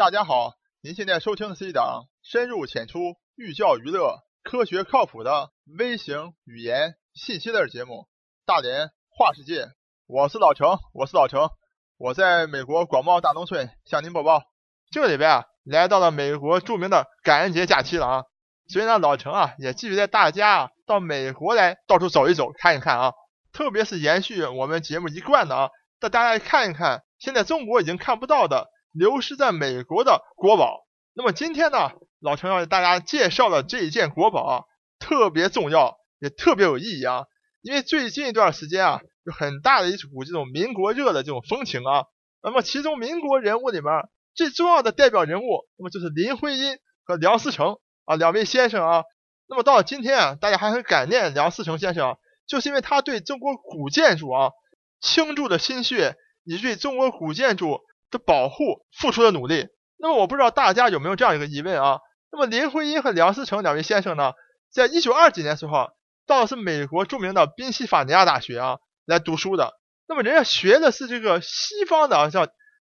大家好，您现在收听的是一档深入浅出、寓教于乐、科学靠谱的微型语言信息类节目《大连话世界》。我是老程，我是老程，我在美国广袤大农村向您播报。这个礼拜啊，来到了美国著名的感恩节假期了啊，所以呢，老程啊也继续带大家啊到美国来到处走一走、看一看啊，特别是延续我们节目一贯的啊，带大家看一看现在中国已经看不到的。流失在美国的国宝。那么今天呢，老陈要给大家介绍的这一件国宝啊，特别重要，也特别有意义啊。因为最近一段时间啊，有很大的一股这种民国热的这种风情啊。那么其中民国人物里面最重要的代表人物，那么就是林徽因和梁思成啊两位先生啊。那么到了今天啊，大家还很感念梁思成先生，就是因为他对中国古建筑啊倾注的心血，以及对中国古建筑。的保护付出的努力，那么我不知道大家有没有这样一个疑问啊？那么林徽因和梁思成两位先生呢，在一九二几年时候，到是美国著名的宾夕法尼亚大学啊来读书的。那么人家学的是这个西方的啊，像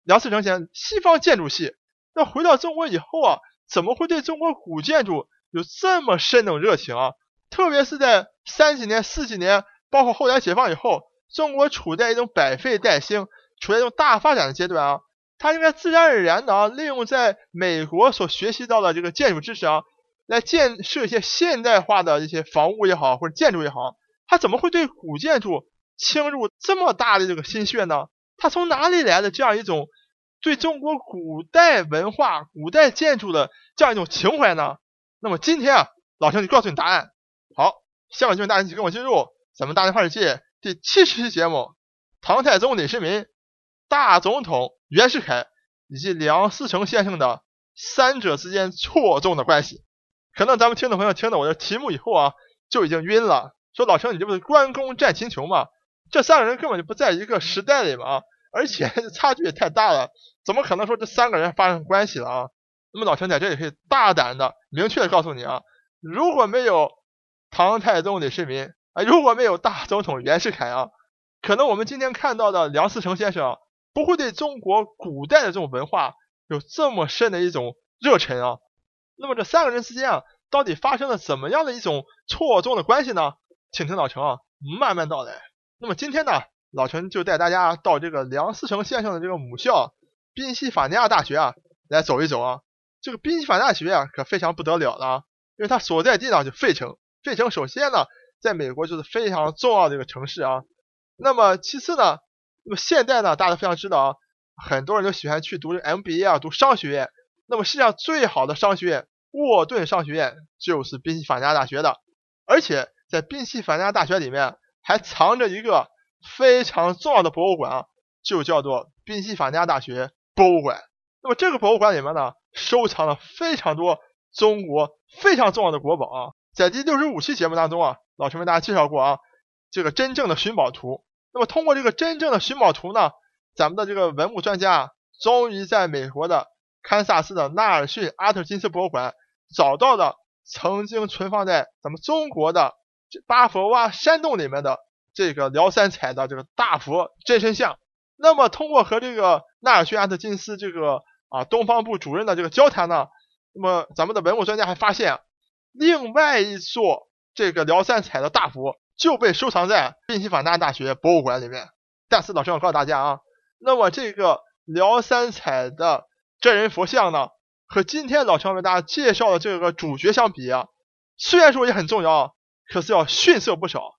梁思成先生西方建筑系，那回到中国以后啊，怎么会对中国古建筑有这么深的热情啊？特别是在三几年、四几年，包括后来解放以后，中国处在一种百废待兴、处在一种大发展的阶段啊。他应该自然而然的啊，利用在美国所学习到的这个建筑知识啊，来建设一些现代化的一些房屋也好，或者建筑也好。他怎么会对古建筑倾入这么大的这个心血呢？他从哪里来的这样一种对中国古代文化、古代建筑的这样一种情怀呢？那么今天啊，老陈就告诉你答案。好，下面就大家一起跟我进入咱们大连话世界第七十期节目：唐太宗李世民。大总统袁世凯以及梁思成先生的三者之间错综的关系，可能咱们听众朋友听到我的题目以后啊，就已经晕了。说老陈，你这不是关公战秦琼吗？这三个人根本就不在一个时代里嘛，而且 差距也太大了，怎么可能说这三个人发生关系了啊？那么老陈在这里可以大胆的、明确的告诉你啊，如果没有唐太宗李世民啊，如果没有大总统袁世凯啊，可能我们今天看到的梁思成先生。不会对中国古代的这种文化有这么深的一种热忱啊？那么这三个人之间啊，到底发生了怎么样的一种错综的关系呢？请听老陈啊慢慢道来。那么今天呢，老陈就带大家到这个梁思成先生的这个母校宾夕法尼亚大学啊来走一走啊。这个宾夕法尼亚大学啊可非常不得了了，因为它所在地呢就费城。费城首先呢，在美国就是非常重要的一个城市啊。那么其次呢？那么现在呢，大家非常知道啊，很多人都喜欢去读 MBA 啊，读商学院。那么世界上最好的商学院——沃顿商学院，就是宾夕法尼亚大学的。而且在宾夕法尼亚大学里面还藏着一个非常重要的博物馆啊，就叫做宾夕法尼亚大学博物馆。那么这个博物馆里面呢，收藏了非常多中国非常重要的国宝啊。在第六十五期节目当中啊，老陈为大家介绍过啊，这个真正的寻宝图。那么通过这个真正的寻宝图呢，咱们的这个文物专家终于在美国的堪萨斯的纳尔逊阿特金斯博物馆找到了曾经存放在咱们中国的巴佛洼山洞里面的这个辽三彩的这个大佛真身像。那么通过和这个纳尔逊阿特金斯这个啊东方部主任的这个交谈呢，那么咱们的文物专家还发现另外一座这个辽三彩的大佛。就被收藏在宾夕法尼亚大学博物馆里面。但是老师要告诉大家啊，那么这个辽三彩的真人佛像呢，和今天老陈为大家介绍的这个主角相比啊，虽然说也很重要，可是要逊色不少。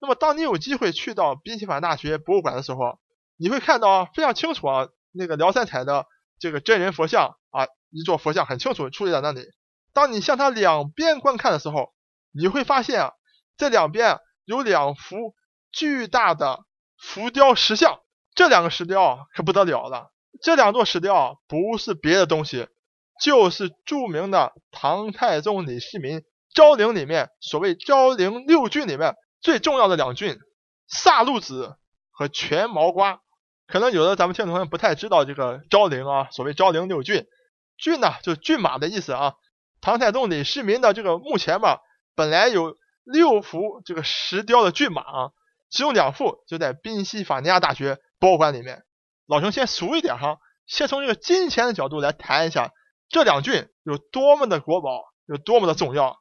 那么当你有机会去到宾夕法尼亚大学博物馆的时候，你会看到啊非常清楚啊，那个辽三彩的这个真人佛像啊，一座佛像很清楚矗立在那里。当你向它两边观看的时候，你会发现啊，这两边。有两幅巨大的浮雕石像，这两个石雕可不得了了。这两座石雕啊不是别的东西，就是著名的唐太宗李世民昭陵里面所谓昭陵六骏里面最重要的两骏——萨路子和全毛瓜。可能有的咱们听众朋友不太知道这个昭陵啊，所谓昭陵六骏，骏呢就是骏马的意思啊。唐太宗李世民的这个墓前嘛，本来有。六幅这个石雕的骏马啊，其中两幅就在宾夕法尼亚大学博物馆里面。老兄先熟一点哈，先从这个金钱的角度来谈一下这两骏有多么的国宝，有多么的重要。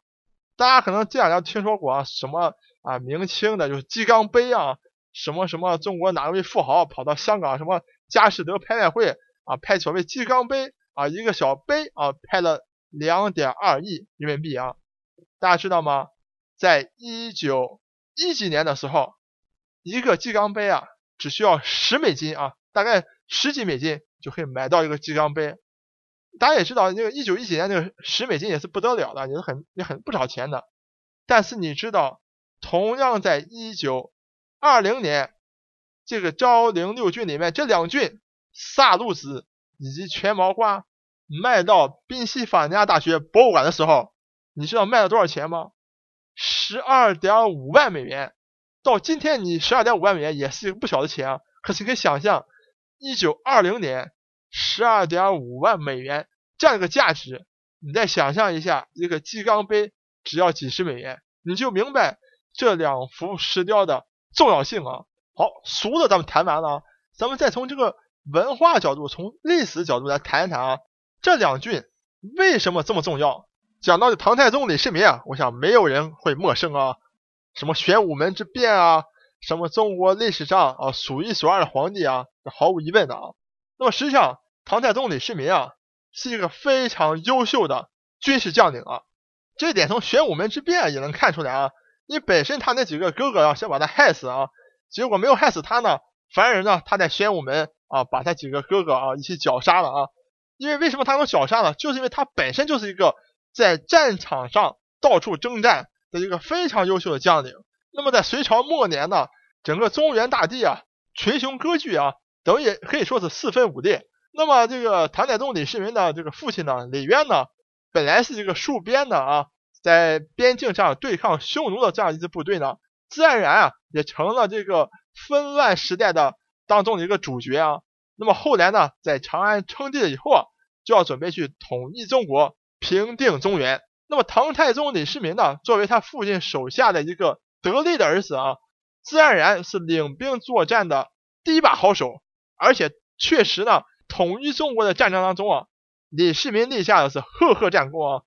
大家可能这两年听说过啊，什么啊明清的，就是鸡缸杯啊，什么什么中国哪位富豪跑到香港什么佳士得拍卖会啊，拍所谓鸡缸杯啊，一个小杯啊，拍了两点二亿人民币啊，大家知道吗？在一九一几年的时候，一个鸡缸杯啊，只需要十美金啊，大概十几美金就可以买到一个鸡缸杯。大家也知道，那个一九一几年那个十美金也是不得了的，也是很也很不少钱的。但是你知道，同样在一九二零年，这个昭陵六郡里面这两郡萨路子以及全毛瓜卖到宾夕法尼亚大学博物馆的时候，你知道卖了多少钱吗？十二点五万美元。到今天，你十二点五万美元也是一个不小的钱啊。可是你可以想象，一九二零年。十二点五万美元这样一个价值，你再想象一下，一个鸡缸杯只要几十美元，你就明白这两幅石雕的重要性啊。好，俗的咱们谈完了，咱们再从这个文化角度、从历史角度来谈一谈啊，这两郡为什么这么重要？讲到唐太宗李世民啊，我想没有人会陌生啊，什么玄武门之变啊，什么中国历史上啊数一数二的皇帝啊，这毫无疑问的啊。那么实际上，唐太宗李世民啊，是一个非常优秀的军事将领啊。这一点从玄武门之变也能看出来啊。你本身他那几个哥哥要想把他害死啊，结果没有害死他呢，反而呢他在玄武门啊把他几个哥哥啊一起绞杀了啊。因为为什么他能绞杀呢？就是因为他本身就是一个在战场上到处征战的一个非常优秀的将领。那么在隋朝末年呢，整个中原大地啊群雄割据啊。等于可以说是四分五裂。那么这个唐太宗李世民的这个父亲呢，李渊呢，本来是这个戍边的啊，在边境上对抗匈奴的这样一支部队呢，自然而然啊，也成了这个纷乱时代的当中的一个主角啊。那么后来呢，在长安称帝了以后啊，就要准备去统一中国，平定中原。那么唐太宗李世民呢，作为他父亲手下的一个得力的儿子啊，自然而然是领兵作战的第一把好手。而且确实呢，统一中国的战争当中啊，李世民立下的是赫赫战功啊，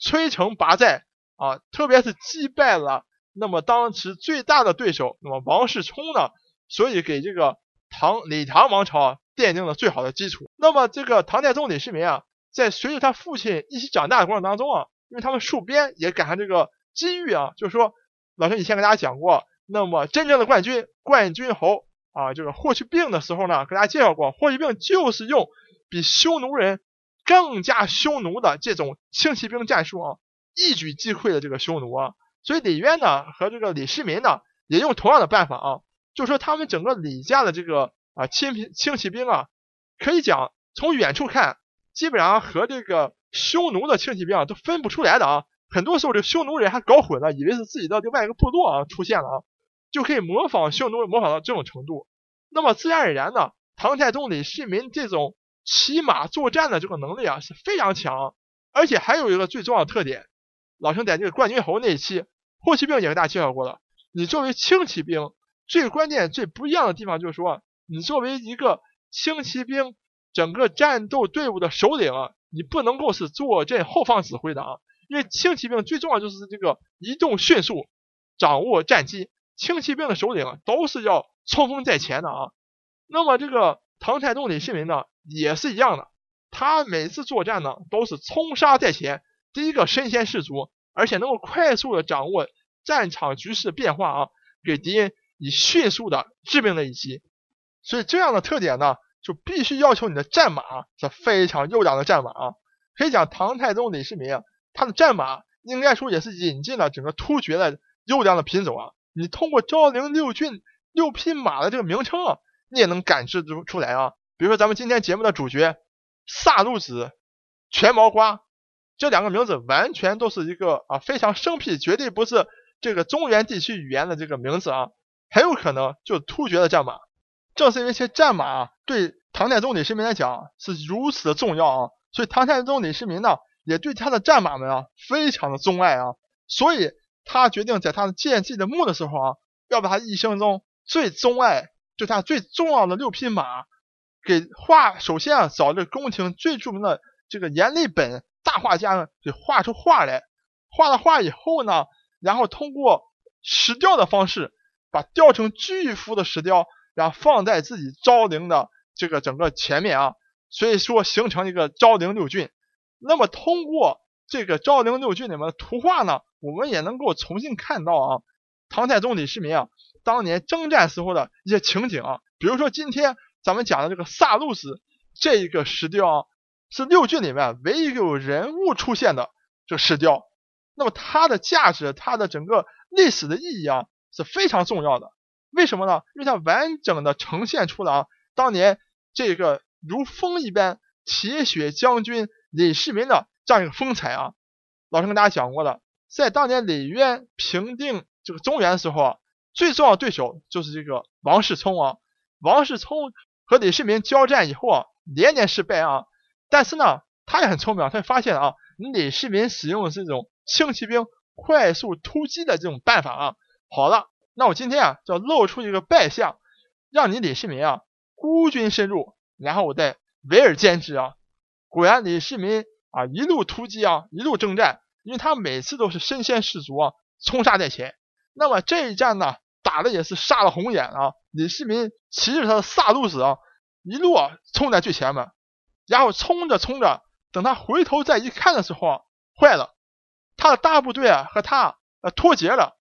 摧城拔寨啊，特别是击败了那么当时最大的对手，那么王世充呢，所以给这个唐李唐王朝啊奠定了最好的基础。那么这个唐太宗李世民啊，在随着他父亲一起长大的过程当中啊，因为他们戍边也赶上这个机遇啊，就是说老师以前跟大家讲过，那么真正的冠军冠军侯。啊，就是霍去病的时候呢，给大家介绍过，霍去病就是用比匈奴人更加匈奴的这种轻骑兵战术啊，一举击溃了这个匈奴啊。所以李渊呢和这个李世民呢也用同样的办法啊，就是说他们整个李家的这个啊轻轻骑兵啊，可以讲从远处看，基本上和这个匈奴的轻骑兵啊都分不出来的啊。很多时候这匈奴人还搞混了，以为是自己的另外一个部落啊出现了啊。就可以模仿匈奴，模仿到这种程度。那么自然而然呢，唐太宗李世民这种骑马作战的这个能力啊是非常强。而且还有一个最重要的特点，老兄在这个冠军侯那一期，霍去病也给大家介绍过了。你作为轻骑兵，最关键、最不一样的地方就是说，你作为一个轻骑兵，整个战斗队伍的首领啊，你不能够是坐镇后方指挥的啊，因为轻骑兵最重要就是这个移动迅速，掌握战机。轻骑兵的首领都是要冲锋在前的啊。那么这个唐太宗李世民呢，也是一样的。他每次作战呢，都是冲杀在前，第一个身先士卒，而且能够快速的掌握战场局势变化啊，给敌人以迅速的致命的一击。所以这样的特点呢，就必须要求你的战马是非常优良的战马啊。可以讲唐太宗李世民啊，他的战马应该说也是引进了整个突厥的优良的品种啊。你通过昭陵六郡六匹马的这个名称啊，你也能感知出出来啊。比如说咱们今天节目的主角萨路子、全毛瓜这两个名字，完全都是一个啊非常生僻，绝对不是这个中原地区语言的这个名字啊，很有可能就突厥的战马。正是因为这些战马啊对唐太宗李世民来讲是如此的重要啊，所以唐太宗李世民呢也对他的战马们啊非常的钟爱啊，所以。他决定在他建自己的墓的时候啊，要把他一生中最钟爱、就他最重要的六匹马给画，首先啊找这宫廷最著名的这个阎立本大画家呢，给画出画来。画了画以后呢，然后通过石雕的方式，把雕成巨幅的石雕，然后放在自己昭陵的这个整个前面啊，所以说形成一个昭陵六骏。那么通过这个昭陵六骏里面的图画呢，我们也能够重新看到啊，唐太宗李世民啊当年征战时候的一些情景啊，比如说今天咱们讲的这个萨路子这一个石雕啊，是六骏里面唯一有人物出现的这石雕。那么它的价值，它的整个历史的意义啊是非常重要的。为什么呢？因为它完整的呈现出了啊当年这个如风一般铁血将军李世民的这样一个风采啊。老师跟大家讲过了，在当年李渊平定这个中原的时候啊，最重要的对手就是这个王世充啊。王世充和李世民交战以后啊，连年失败啊。但是呢，他也很聪明，他发现啊，李世民使用的这种轻骑兵快速突击的这种办法啊，好了，那我今天啊就要露出一个败相，让你李世民啊孤军深入，然后我再围而歼之啊。果然李世民啊一路突击啊一路征战，因为他每次都是身先士卒啊冲杀在前。那么这一战呢打的也是杀了红眼啊，李世民骑着他的萨路子啊一路啊冲在最前面，然后冲着冲着，等他回头再一看的时候啊，坏了。他的大部队啊和他呃脱节了，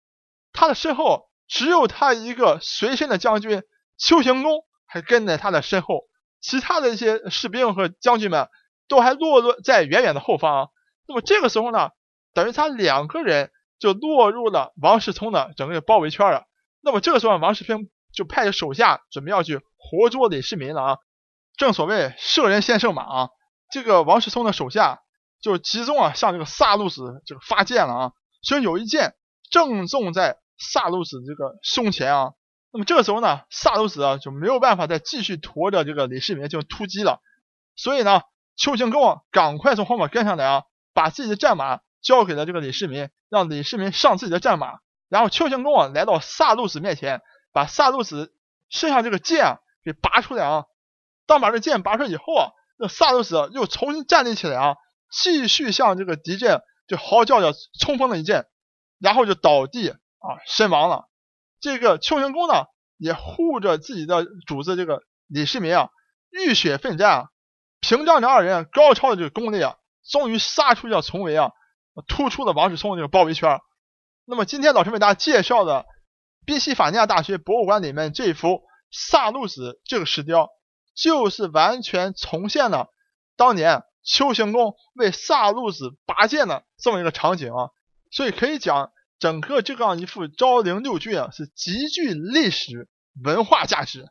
他的身后只有他一个随身的将军丘行恭还跟在他的身后，其他的一些士兵和将军们都还落落在远远的后方。那么这个时候呢，等于他两个人就落入了王世充的整个包围圈了。那么这个时候，王世充就派手下准备要去活捉李世民了啊！正所谓射人先射马啊，这个王世充的手下。就集中啊向这个萨路子这个发箭了啊，所以有一箭正中在萨路子这个胸前啊。那么这个时候呢，萨鲁子啊就没有办法再继续驮着这个李世民进行突击了。所以呢，邱行恭啊赶快从后面跟上来啊，把自己的战马交给了这个李世民，让李世民上自己的战马。然后邱行恭啊来到萨鲁子面前，把萨鲁子身上这个剑给拔出来啊。当把这剑拔出来以后啊，那萨鲁子又重新站立起来啊。继续向这个敌阵就嚎叫着冲锋了一阵，然后就倒地啊身亡了。这个丘行恭呢也护着自己的主子这个李世民啊，浴血奋战啊，凭仗着二人高超的这个功力啊，终于杀出这重围啊，突出了王世充的这个包围圈。那么今天老师为大家介绍的宾夕法尼亚大学博物馆里面这幅萨路子这个石雕，就是完全重现了当年。丘行恭为萨路子拔剑的这么一个场景啊，所以可以讲，整个这样一幅昭陵六骏啊，是极具历史文化价值。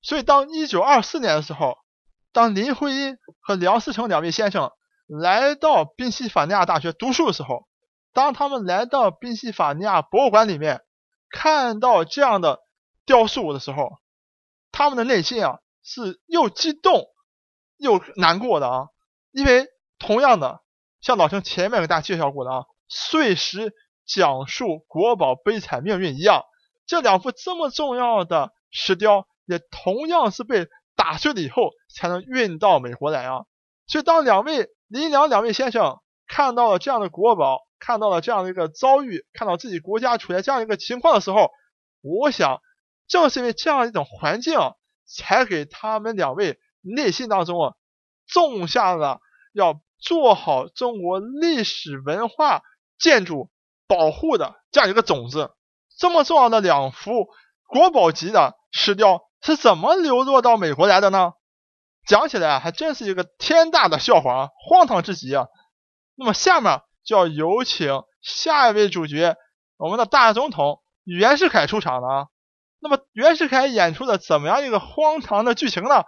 所以当一九二四年的时候，当林徽因和梁思成两位先生来到宾夕法尼亚大学读书的时候，当他们来到宾夕法尼亚博物馆里面看到这样的雕塑的时候，他们的内心啊是又激动又难过的啊。因为同样的，像老陈前面给大家介绍过的啊，碎石讲述国宝悲惨命运一样，这两幅这么重要的石雕，也同样是被打碎了以后才能运到美国来啊。所以当两位林良两位先生看到了这样的国宝，看到了这样的一个遭遇，看到自己国家处在这样一个情况的时候，我想正是因为这样一种环境，才给他们两位内心当中啊。种下了要做好中国历史文化建筑保护的这样一个种子。这么重要的两幅国宝级的石雕是怎么流落到美国来的呢？讲起来还真是一个天大的笑话啊，荒唐至极啊！那么下面就要有请下一位主角，我们的大总统袁世凯出场了啊。那么袁世凯演出的怎么样一个荒唐的剧情呢？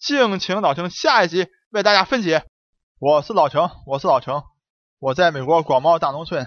敬请老程下一集为大家分解。我是老程，我是老程，我在美国广袤大农村